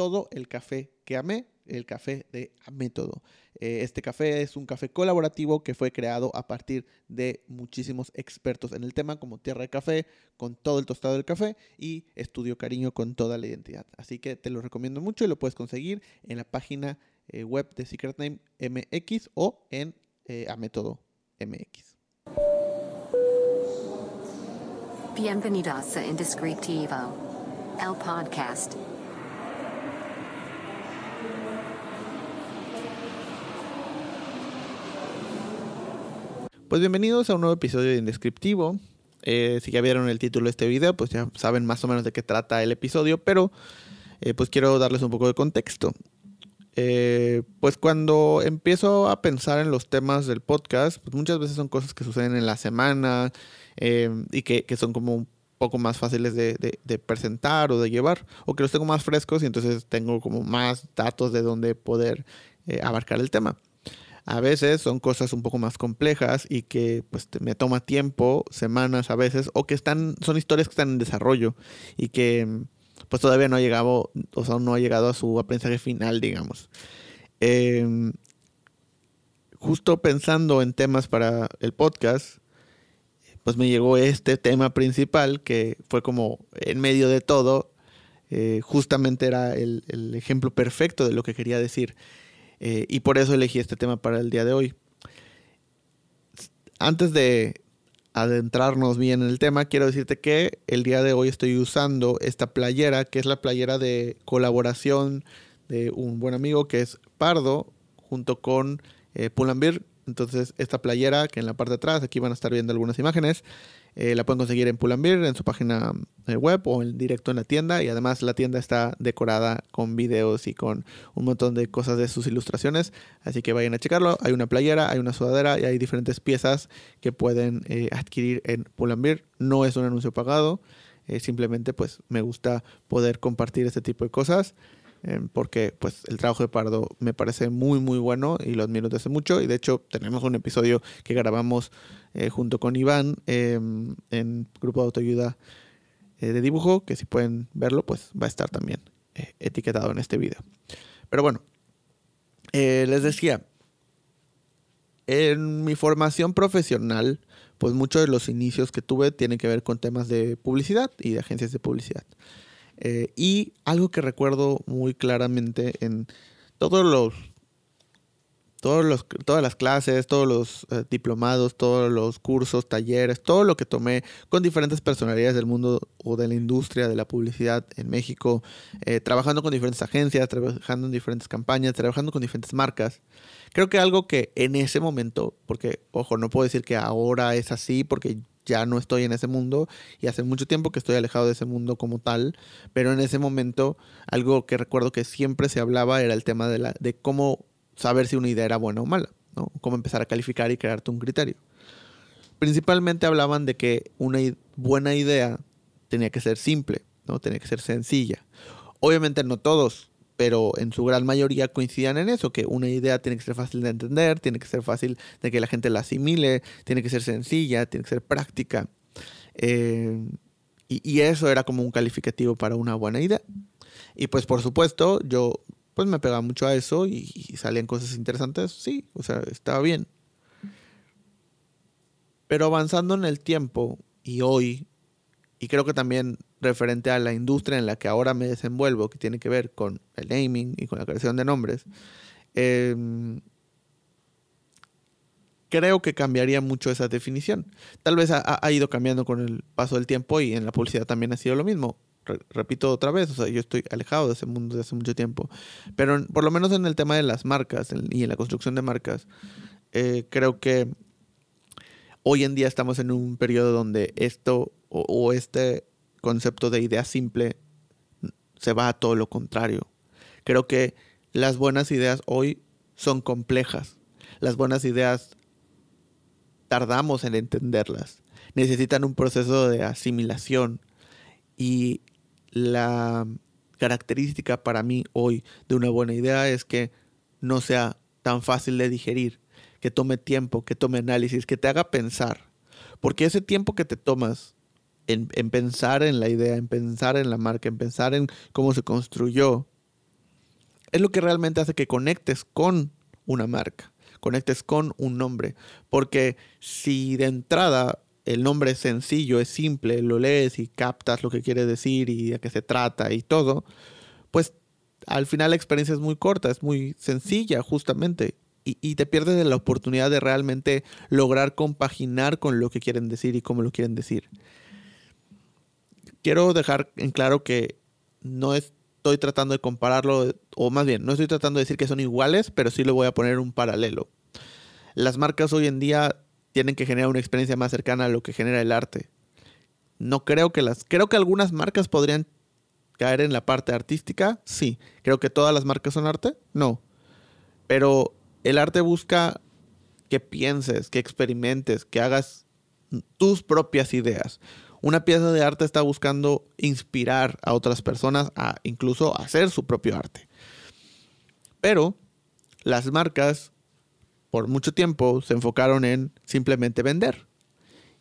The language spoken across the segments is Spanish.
todo el café que amé, el café de Amétodo. Eh, este café es un café colaborativo que fue creado a partir de muchísimos expertos en el tema, como Tierra de Café, con todo el tostado del café, y Estudio Cariño con toda la identidad. Así que te lo recomiendo mucho y lo puedes conseguir en la página eh, web de Secret Name MX o en eh, Amétodo MX. Bienvenidos a Indescriptivo, el podcast. Pues bienvenidos a un nuevo episodio de Indescriptivo. Eh, si ya vieron el título de este video, pues ya saben más o menos de qué trata el episodio, pero eh, pues quiero darles un poco de contexto. Eh, pues cuando empiezo a pensar en los temas del podcast, pues muchas veces son cosas que suceden en la semana y que, son como un poco más fáciles de, de, presentar o de llevar, o que los tengo más frescos y entonces tengo como más datos de dónde poder abarcar el tema. A veces son cosas un poco más complejas y que pues me toma tiempo, semanas a veces, o que están, son historias que están en desarrollo y que pues todavía no ha llegado, o sea, no ha llegado a su aprendizaje final, digamos. Em, justo pensando en temas para el podcast, pues me llegó este tema principal que fue como en medio de todo, eh, justamente era el, el, ejemplo perfecto de lo que quería decir. Eh, y por eso elegí este tema para el día de hoy. Antes de adentrarnos bien en el tema, quiero decirte que el día de hoy estoy usando esta playera, que es la playera de colaboración de un buen amigo que es Pardo, junto con eh. Entonces, esta playera, que en la parte de atrás, aquí van a estar viendo algunas imágenes, eh, la pueden conseguir en Pull&Bear, en su página eh, web o en directo en la tienda. Y además la tienda está decorada con videos y con un montón de cosas de sus ilustraciones. Así que vayan a checarlo. Hay una playera, hay una sudadera y hay diferentes piezas que pueden eh, adquirir en Pull&Bear. No es un anuncio pagado. simplemente pues me gusta poder compartir este tipo de cosas. Porque pues el trabajo de Pardo me parece muy muy bueno y lo admiro desde mucho y de hecho tenemos un episodio que grabamos eh, junto con Iván em, en grupo de autoayuda eh, de dibujo, que si pueden verlo, pues va a estar también eh, etiquetado en este video. Pero bueno, les decía, en mi formación profesional, pues muchos de los inicios que tuve tienen que ver con temas de publicidad y de agencias de publicidad. Y algo que recuerdo muy claramente en todos los todos los, todas las clases, todos los eh, diplomados, todos los cursos, talleres, todo lo que tomé con diferentes personalidades del mundo o de la industria de la publicidad en México, eh, trabajando con diferentes agencias, trabajando en diferentes campañas, trabajando con diferentes marcas. Creo que algo que en ese momento, porque, ojo, no puedo decir que ahora es así, porque ya no estoy en ese mundo y hace mucho tiempo que estoy alejado de ese mundo como tal, pero en ese momento algo que recuerdo que siempre se hablaba era el tema de, la, de cómo saber si una idea era buena o mala, ¿no? Cómo empezar a calificar y crearte un criterio. Principalmente hablaban de que una buena idea tenía que ser simple, ¿no? Tenía que ser sencilla. Obviamente no todos, pero en su gran mayoría coincidían en eso, que una idea tiene que ser fácil de entender, tiene que ser fácil de que la gente la asimile, tiene que ser sencilla, tiene que ser práctica. Eh, y, y, eso era como un calificativo para una buena idea. Y pues por supuesto, yo pues me pegaba mucho a eso y, salían cosas interesantes, sí, o sea, estaba bien. Pero avanzando en el tiempo y hoy, y creo que también referente a la industria en la que ahora me desenvuelvo, que tiene que ver con el naming y con la creación de nombres, em, creo que cambiaría mucho esa definición. Tal vez ha, ido cambiando con el paso del tiempo y en la publicidad también ha sido lo mismo repito otra vez, o sea, yo estoy alejado de ese mundo desde hace mucho tiempo, pero por lo menos en el tema de las marcas y en la construcción de marcas, eh, creo que hoy en día estamos en un periodo donde esto o, este concepto de idea simple se va a todo lo contrario. Creo que las buenas ideas hoy son complejas. Las buenas ideas tardamos en entenderlas. Necesitan un proceso de asimilación. Y la característica para mí hoy de una buena idea es que no sea tan fácil de digerir, que tome tiempo, que tome análisis, que te haga pensar. Porque ese tiempo que te tomas en, pensar en la idea, en pensar en la marca, en pensar en cómo se construyó, es lo que realmente hace que conectes con una marca, conectes con un nombre. Porque si de entrada el nombre es sencillo, es simple, lo lees y captas lo que quiere decir y de qué se trata y todo, pues al final la experiencia es muy corta, es muy sencilla justamente. Y, te pierdes de la oportunidad de realmente lograr compaginar con lo que quieren decir y cómo lo quieren decir. Quiero dejar en claro que no estoy tratando de compararlo, o más bien, no estoy tratando de decir que son iguales, pero sí le voy a poner un paralelo. Las marcas hoy en día tienen que generar una experiencia más cercana a lo que genera el arte. No creo que las, creo que algunas marcas podrían caer en la parte artística, sí. Creo que todas las marcas son arte, no. Pero el arte busca que pienses, que experimentes, que hagas tus propias ideas. Una pieza de arte está buscando inspirar a otras personas a incluso hacer su propio arte. Pero las marcas por mucho tiempo se enfocaron en simplemente vender.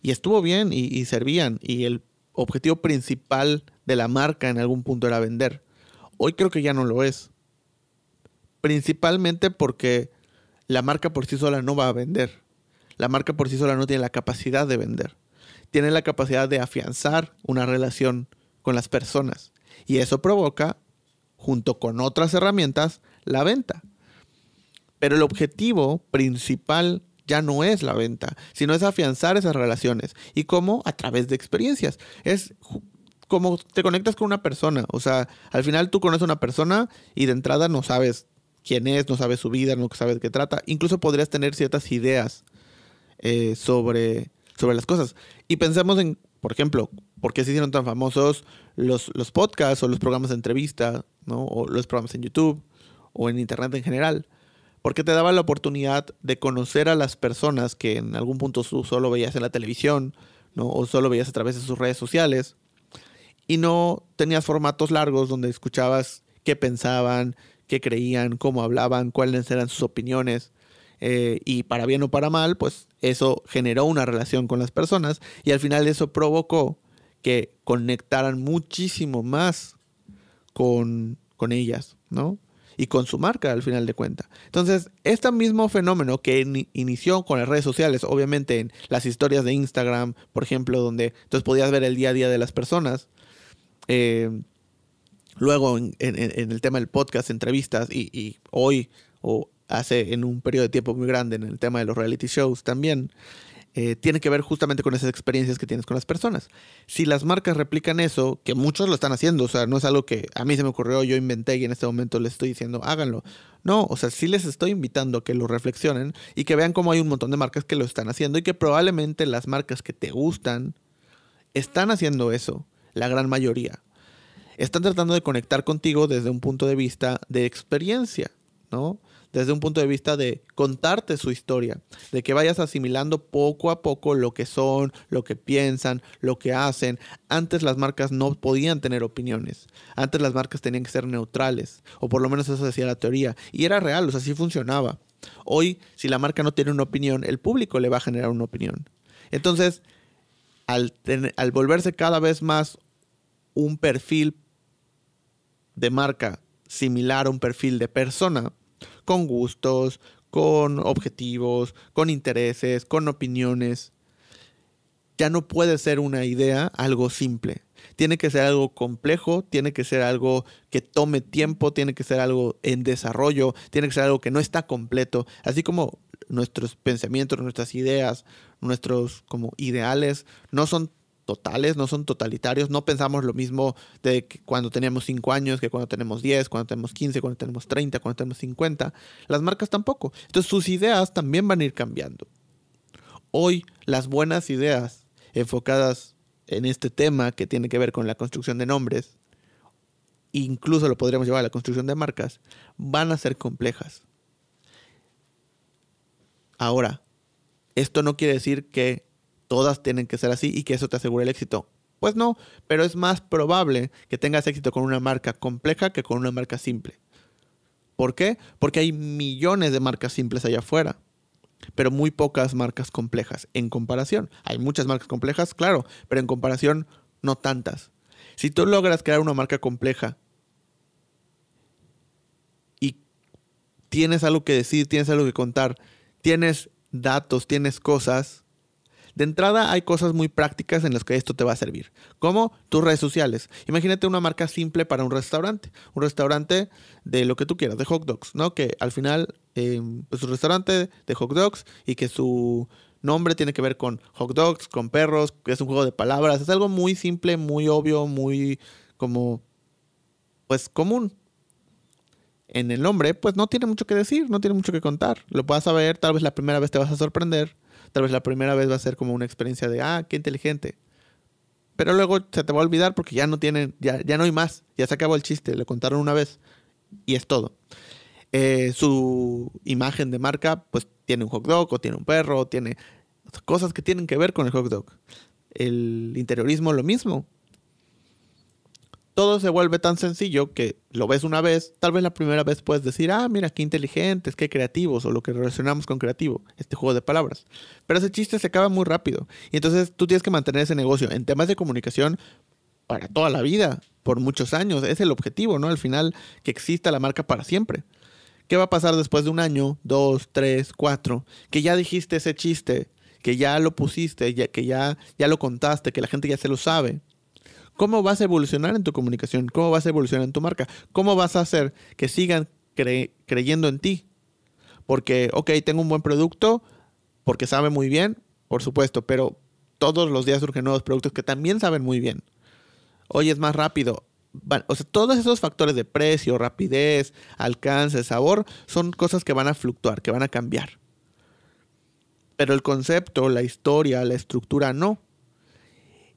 Y estuvo bien y, servían. Y el objetivo principal de la marca en algún punto era vender. Hoy creo que ya no lo es. Principalmente porque la marca por sí sola no va a vender. La marca por sí sola no tiene la capacidad de vender. Tiene la capacidad de afianzar una relación con las personas. Y eso provoca, junto con otras herramientas, la venta. Pero el objetivo principal ya no es la venta, sino es afianzar esas relaciones. ¿Y cómo? A través de experiencias. Es como te conectas con una persona. O sea, al final tú conoces a una persona y de entrada no sabes quién es, no sabes su vida, no sabes de qué trata. Incluso podrías tener ciertas ideas eh, sobre, sobre las cosas. Y pensemos en, por ejemplo, por qué se hicieron tan famosos los, los podcasts o los programas de entrevista, ¿no? o los programas en YouTube o en Internet en general porque te daba la oportunidad de conocer a las personas que en algún punto solo veías en la televisión, ¿no? o solo veías a través de sus redes sociales, y no tenías formatos largos donde escuchabas qué pensaban, qué creían, cómo hablaban, cuáles eran sus opiniones. Eh, y para bien o para mal, pues eso generó una relación con las personas y al final eso provocó que conectaran muchísimo más con, con ellas, ¿no? y con su marca al final de cuentas. Entonces, este mismo fenómeno que inició con las redes sociales, obviamente en las historias de Instagram, por ejemplo, donde entonces podías ver el día a día de las personas, eh, luego en, el tema del podcast, entrevistas y, y hoy o hace en un periodo de tiempo muy grande en el tema de los reality shows también, eh, tiene que ver justamente con esas experiencias que tienes con las personas. Si las marcas replican eso, que muchos lo están haciendo, o sea, no es algo que a mí se me ocurrió, yo inventé y en este momento les estoy diciendo, háganlo. No, o sea, sí les estoy invitando a que lo reflexionen y que vean cómo hay un montón de marcas que lo están haciendo y que probablemente las marcas que te gustan están haciendo eso, la gran mayoría. Están tratando de conectar contigo desde un punto de vista de experiencia, ¿no? Desde un punto de vista de contarte su historia, de que vayas asimilando poco a poco lo que son, lo que piensan, lo que hacen. Antes las marcas no podían tener opiniones, antes las marcas tenían que ser neutrales, o por lo menos eso decía la teoría, y era real, o sea, así funcionaba. Hoy, si la marca no tiene una opinión, el público le va a generar una opinión. Entonces, al, al volverse cada vez más un perfil de marca similar a un perfil de persona, con gustos, con objetivos, con intereses, con opiniones. Ya no puede ser una idea algo simple. Tiene que ser algo complejo, tiene que ser algo que tome tiempo, tiene que ser algo en desarrollo, tiene que ser algo que no está completo. Así como nuestros pensamientos, nuestras ideas, nuestros como ideales no son totales, no son totalitarios, no pensamos lo mismo de cuando teníamos 5 años que cuando tenemos 10, cuando tenemos 15, cuando tenemos 30, cuando tenemos 50. Las marcas tampoco. Entonces sus ideas también van a ir cambiando. Hoy las buenas ideas enfocadas en este tema que tiene que ver con la construcción de nombres, incluso lo podríamos llevar a la construcción de marcas, van a ser complejas. Ahora, esto no quiere decir que todas tienen que ser así y que eso te asegure el éxito. Pues no, pero es más probable que tengas éxito con una marca compleja que con una marca simple. ¿Por qué? Porque hay millones de marcas simples allá afuera, pero muy pocas marcas complejas en comparación. Hay muchas marcas complejas, claro, pero en comparación no tantas. Si tú logras crear una marca compleja y tienes algo que decir, tienes algo que contar, tienes datos, tienes cosas, de entrada hay cosas muy prácticas en las que esto te va a servir, como tus redes sociales. Imagínate una marca simple para un restaurante, un restaurante de lo que tú quieras, de hot dogs, ¿no? Que al final, eh, pues un restaurante de hot dogs y que su nombre tiene que ver con hot dogs, con perros, que es un juego de palabras, es algo muy simple, muy obvio, muy como, pues común. En el nombre, pues no tiene mucho que decir, no tiene mucho que contar. Lo vas a ver, tal vez la primera vez te vas a sorprender, Tal vez la primera vez va a ser como una experiencia de, ah, qué inteligente. Pero luego se te va a olvidar porque ya no tienen, ya, ya no hay más. Ya se acabó el chiste, le contaron una vez y es todo. Eh, su imagen de marca, pues tiene un hot dog o tiene un perro, o tiene cosas que tienen que ver con el hot dog. El interiorismo, lo mismo todo se vuelve tan sencillo que lo ves una vez, tal vez la primera vez puedes decir, ah, mira, qué inteligentes, qué creativos, o lo que relacionamos con creativo, este juego de palabras. Pero ese chiste se acaba muy rápido. Y entonces tú tienes que mantener ese negocio en temas de comunicación para toda la vida, por muchos años. Es el objetivo, ¿no? Al final, que exista la marca para siempre. ¿Qué va a pasar después de un año, dos, tres, cuatro? Que ya dijiste ese chiste, que ya lo pusiste, ya, que ya, ya lo contaste, que la gente ya se lo sabe ¿Cómo vas a evolucionar en tu comunicación? ¿Cómo vas a evolucionar en tu marca? ¿Cómo vas a hacer que sigan creyendo en ti? Porque, ok, tengo un buen producto, porque sabe muy bien, por supuesto, pero todos los días surgen nuevos productos que también saben muy bien. Hoy es más rápido. O sea, todos esos factores de precio, rapidez, alcance, sabor, son cosas que van a fluctuar, que van a cambiar. Pero el concepto, la historia, la estructura no.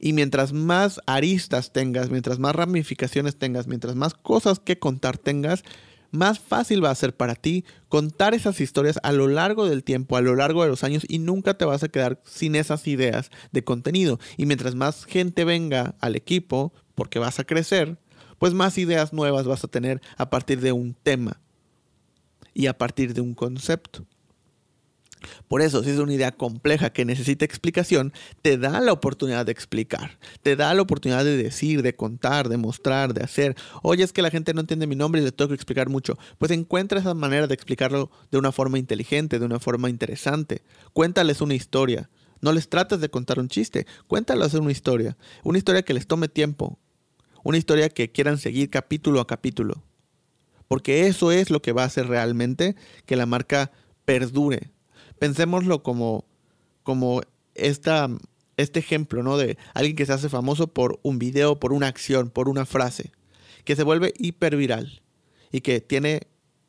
Y mientras más aristas tengas, mientras más ramificaciones tengas, mientras más cosas que contar tengas, más fácil va a ser para ti contar esas historias a lo largo del tiempo, a lo largo de los años y nunca te vas a quedar sin esas ideas de contenido. Y mientras más gente venga al equipo, porque vas a crecer, pues más ideas nuevas vas a tener a partir de un tema y a partir de un concepto. Por eso, si es una idea compleja que necesita explicación, te da la oportunidad de explicar, te da la oportunidad de decir, de contar, de mostrar, de hacer. Oye, es que la gente no entiende mi nombre y le tengo que explicar mucho. Pues encuentra esa manera de explicarlo de una forma inteligente, de una forma interesante. Cuéntales una historia. No les trates de contar un chiste, cuéntales una historia. Una historia que les tome tiempo. Una historia que quieran seguir capítulo a capítulo. Porque eso es lo que va a hacer realmente que la marca perdure, pensémoslo como, como esta, este ejemplo, ¿no? De alguien que se hace famoso por un video, por una acción, por una frase, que se vuelve hiperviral y que tiene,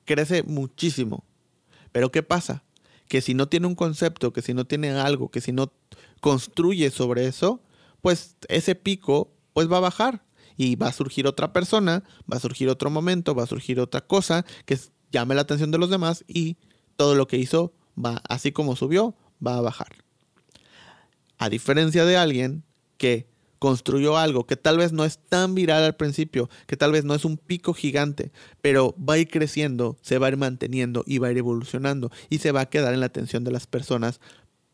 crece muchísimo. Pero ¿qué pasa? Que si no tiene un concepto, que si no tiene algo, que si no construye sobre eso, pues ese pico pues va a bajar y va a surgir otra persona, va a surgir otro momento, va a surgir otra cosa que llame la atención de los demás y todo lo que hizo va, así como subió, va a bajar. A diferencia de alguien que construyó algo que tal vez no es tan viral al principio, que tal vez no es un pico gigante, pero va a ir creciendo, se va a ir manteniendo y va a ir evolucionando y se va a quedar en la atención de las personas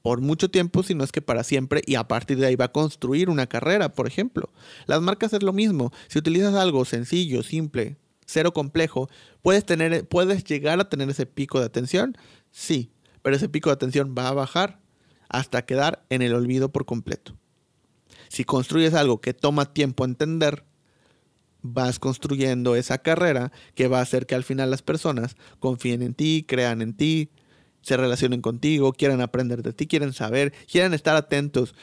por mucho tiempo, si no es que para siempre, y a partir de ahí va a construir una carrera, por ejemplo. Las marcas es lo mismo. Si utilizas algo sencillo, simple, cero complejo, puedes tener, puedes llegar a tener ese pico de atención, sí, pero ese pico de atención va a bajar hasta quedar en el olvido por completo. Si construyes algo que toma tiempo entender, vas construyendo esa carrera que va a hacer que al final las personas confíen en ti, crean en ti, se relacionen contigo, quieran aprender de ti, quieren saber, quieran estar atentos,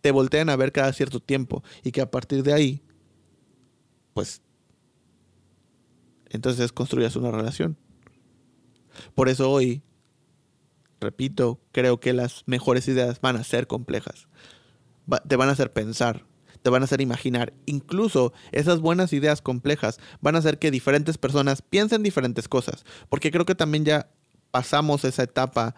te volteen a ver cada cierto tiempo y que a partir de ahí, pues, entonces construyas una relación. Por eso hoy repito, creo que las mejores ideas van a ser complejas. te van a hacer pensar, te van a hacer imaginar. Incluso esas buenas ideas complejas van a hacer que diferentes personas piensen diferentes cosas. Porque creo que también ya pasamos esa etapa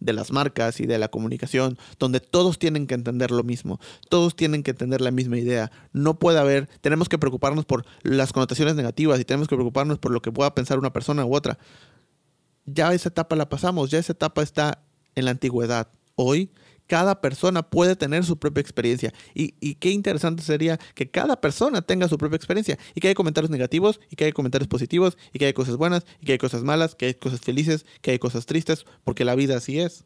de las marcas y de la comunicación, donde todos tienen que entender lo mismo, todos tienen que entender la misma idea. No puede haber, tenemos que preocuparnos por las connotaciones negativas y tenemos que preocuparnos por lo que pueda pensar una persona u otra. Ya esa etapa la pasamos, ya esa etapa está en la antigüedad. Hoy cada persona puede tener su propia experiencia. Y, y, qué interesante sería que cada persona tenga su propia experiencia. Y que haya comentarios negativos, y que haya comentarios positivos, y que haya cosas buenas, y que haya cosas malas, que haya cosas felices, que haya cosas tristes, porque la vida así es.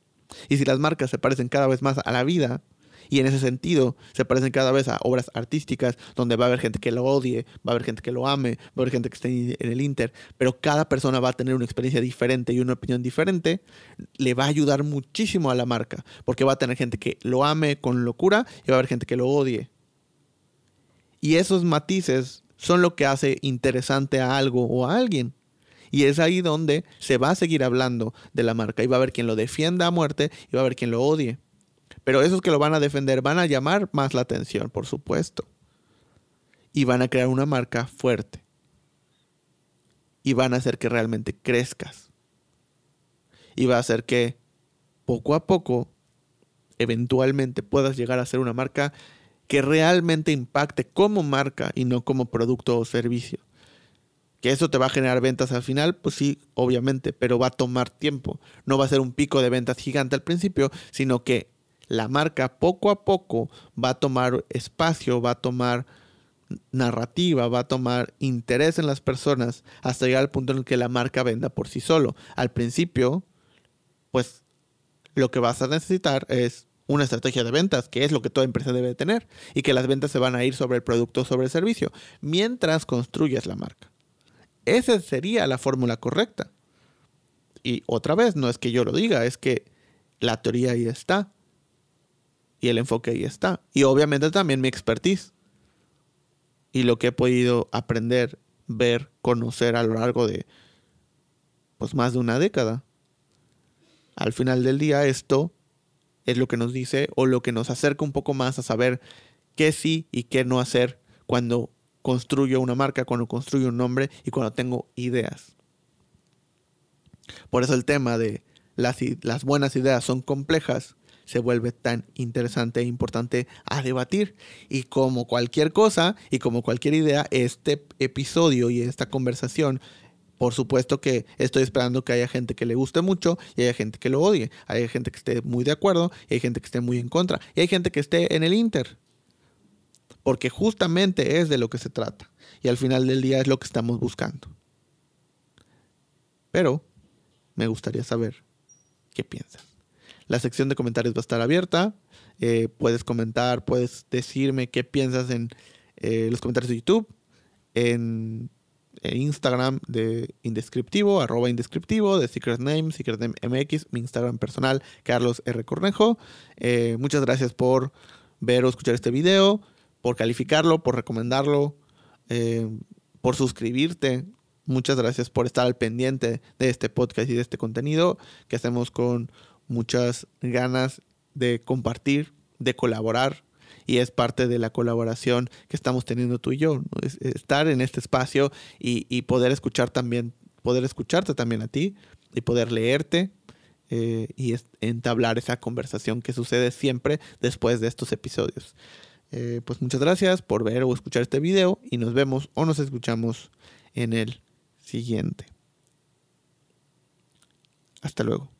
Y si las marcas se parecen cada vez más a la vida, y en ese sentido se parecen cada vez a obras artísticas donde va a haber gente que lo odie, va a haber gente que lo ame, va a haber gente que esté en el Inter, pero cada persona va a tener una experiencia diferente y una opinión diferente, le va a ayudar muchísimo a la marca, porque va a tener gente que lo ame con locura y va a haber gente que lo odie. Y esos matices son lo que hace interesante a algo o a alguien. Y es ahí donde se va a seguir hablando de la marca y va a haber quien lo defienda a muerte y va a haber quien lo odie. Pero esos que lo van a defender van a llamar más la atención, por supuesto. Y van a crear una marca fuerte. Y van a hacer que realmente crezcas. Y va a hacer que poco a poco, eventualmente puedas llegar a ser una marca que realmente impacte como marca y no como producto o servicio. Que eso te va a generar ventas al final, pues sí, obviamente, pero va a tomar tiempo. No va a ser un pico de ventas gigante al principio, sino que la marca poco a poco va a tomar espacio, va a tomar narrativa, va a tomar interés en las personas hasta llegar al punto en el que la marca venda por sí solo. Al principio, pues lo que vas a necesitar es una estrategia de ventas, que es lo que toda empresa debe tener, y que las ventas se van a ir sobre el producto o sobre el servicio, mientras construyes la marca. Esa sería la fórmula correcta. Y otra vez, no es que yo lo diga, es que la teoría ahí está. Y el enfoque ahí está. Y obviamente también mi expertise. Y lo que he podido aprender, ver, conocer a lo largo de pues más de una década. Al final del día esto es lo que nos dice o lo que nos acerca un poco más a saber qué sí y qué no hacer cuando construyo una marca, cuando construyo un nombre y cuando tengo ideas. Por eso el tema de las, las buenas ideas son complejas se vuelve tan interesante e importante a debatir. Y como cualquier cosa y como cualquier idea, este episodio y esta conversación por supuesto que estoy esperando que haya gente que le guste mucho y haya gente que lo odie. Hay gente que esté muy de acuerdo y hay gente que esté muy en contra. Y hay gente que esté en el inter. Porque justamente es de lo que se trata. Y al final del día es lo que estamos buscando. Pero me gustaría saber qué piensas. La sección de comentarios va a estar abierta. Eh, puedes comentar, puedes decirme qué piensas en eh, los comentarios de YouTube, en, Instagram de Indescriptivo, arroba Indescriptivo, de Secret Name, Secret Name MX, mi Instagram personal, Carlos R. Cornejo. Eh, muchas gracias por ver o escuchar este video, por calificarlo, por recomendarlo, por suscribirte. Muchas gracias por estar al pendiente de este podcast y de este contenido que hacemos con muchas ganas de compartir, de colaborar y es parte de la colaboración que estamos teniendo tú y yo, estar en este espacio y, poder escuchar también, poder escucharte también a ti y poder leerte eh, y entablar esa conversación que sucede siempre después de estos episodios. Eh, pues muchas gracias por ver o escuchar este video y nos vemos o nos escuchamos en el siguiente. Hasta luego.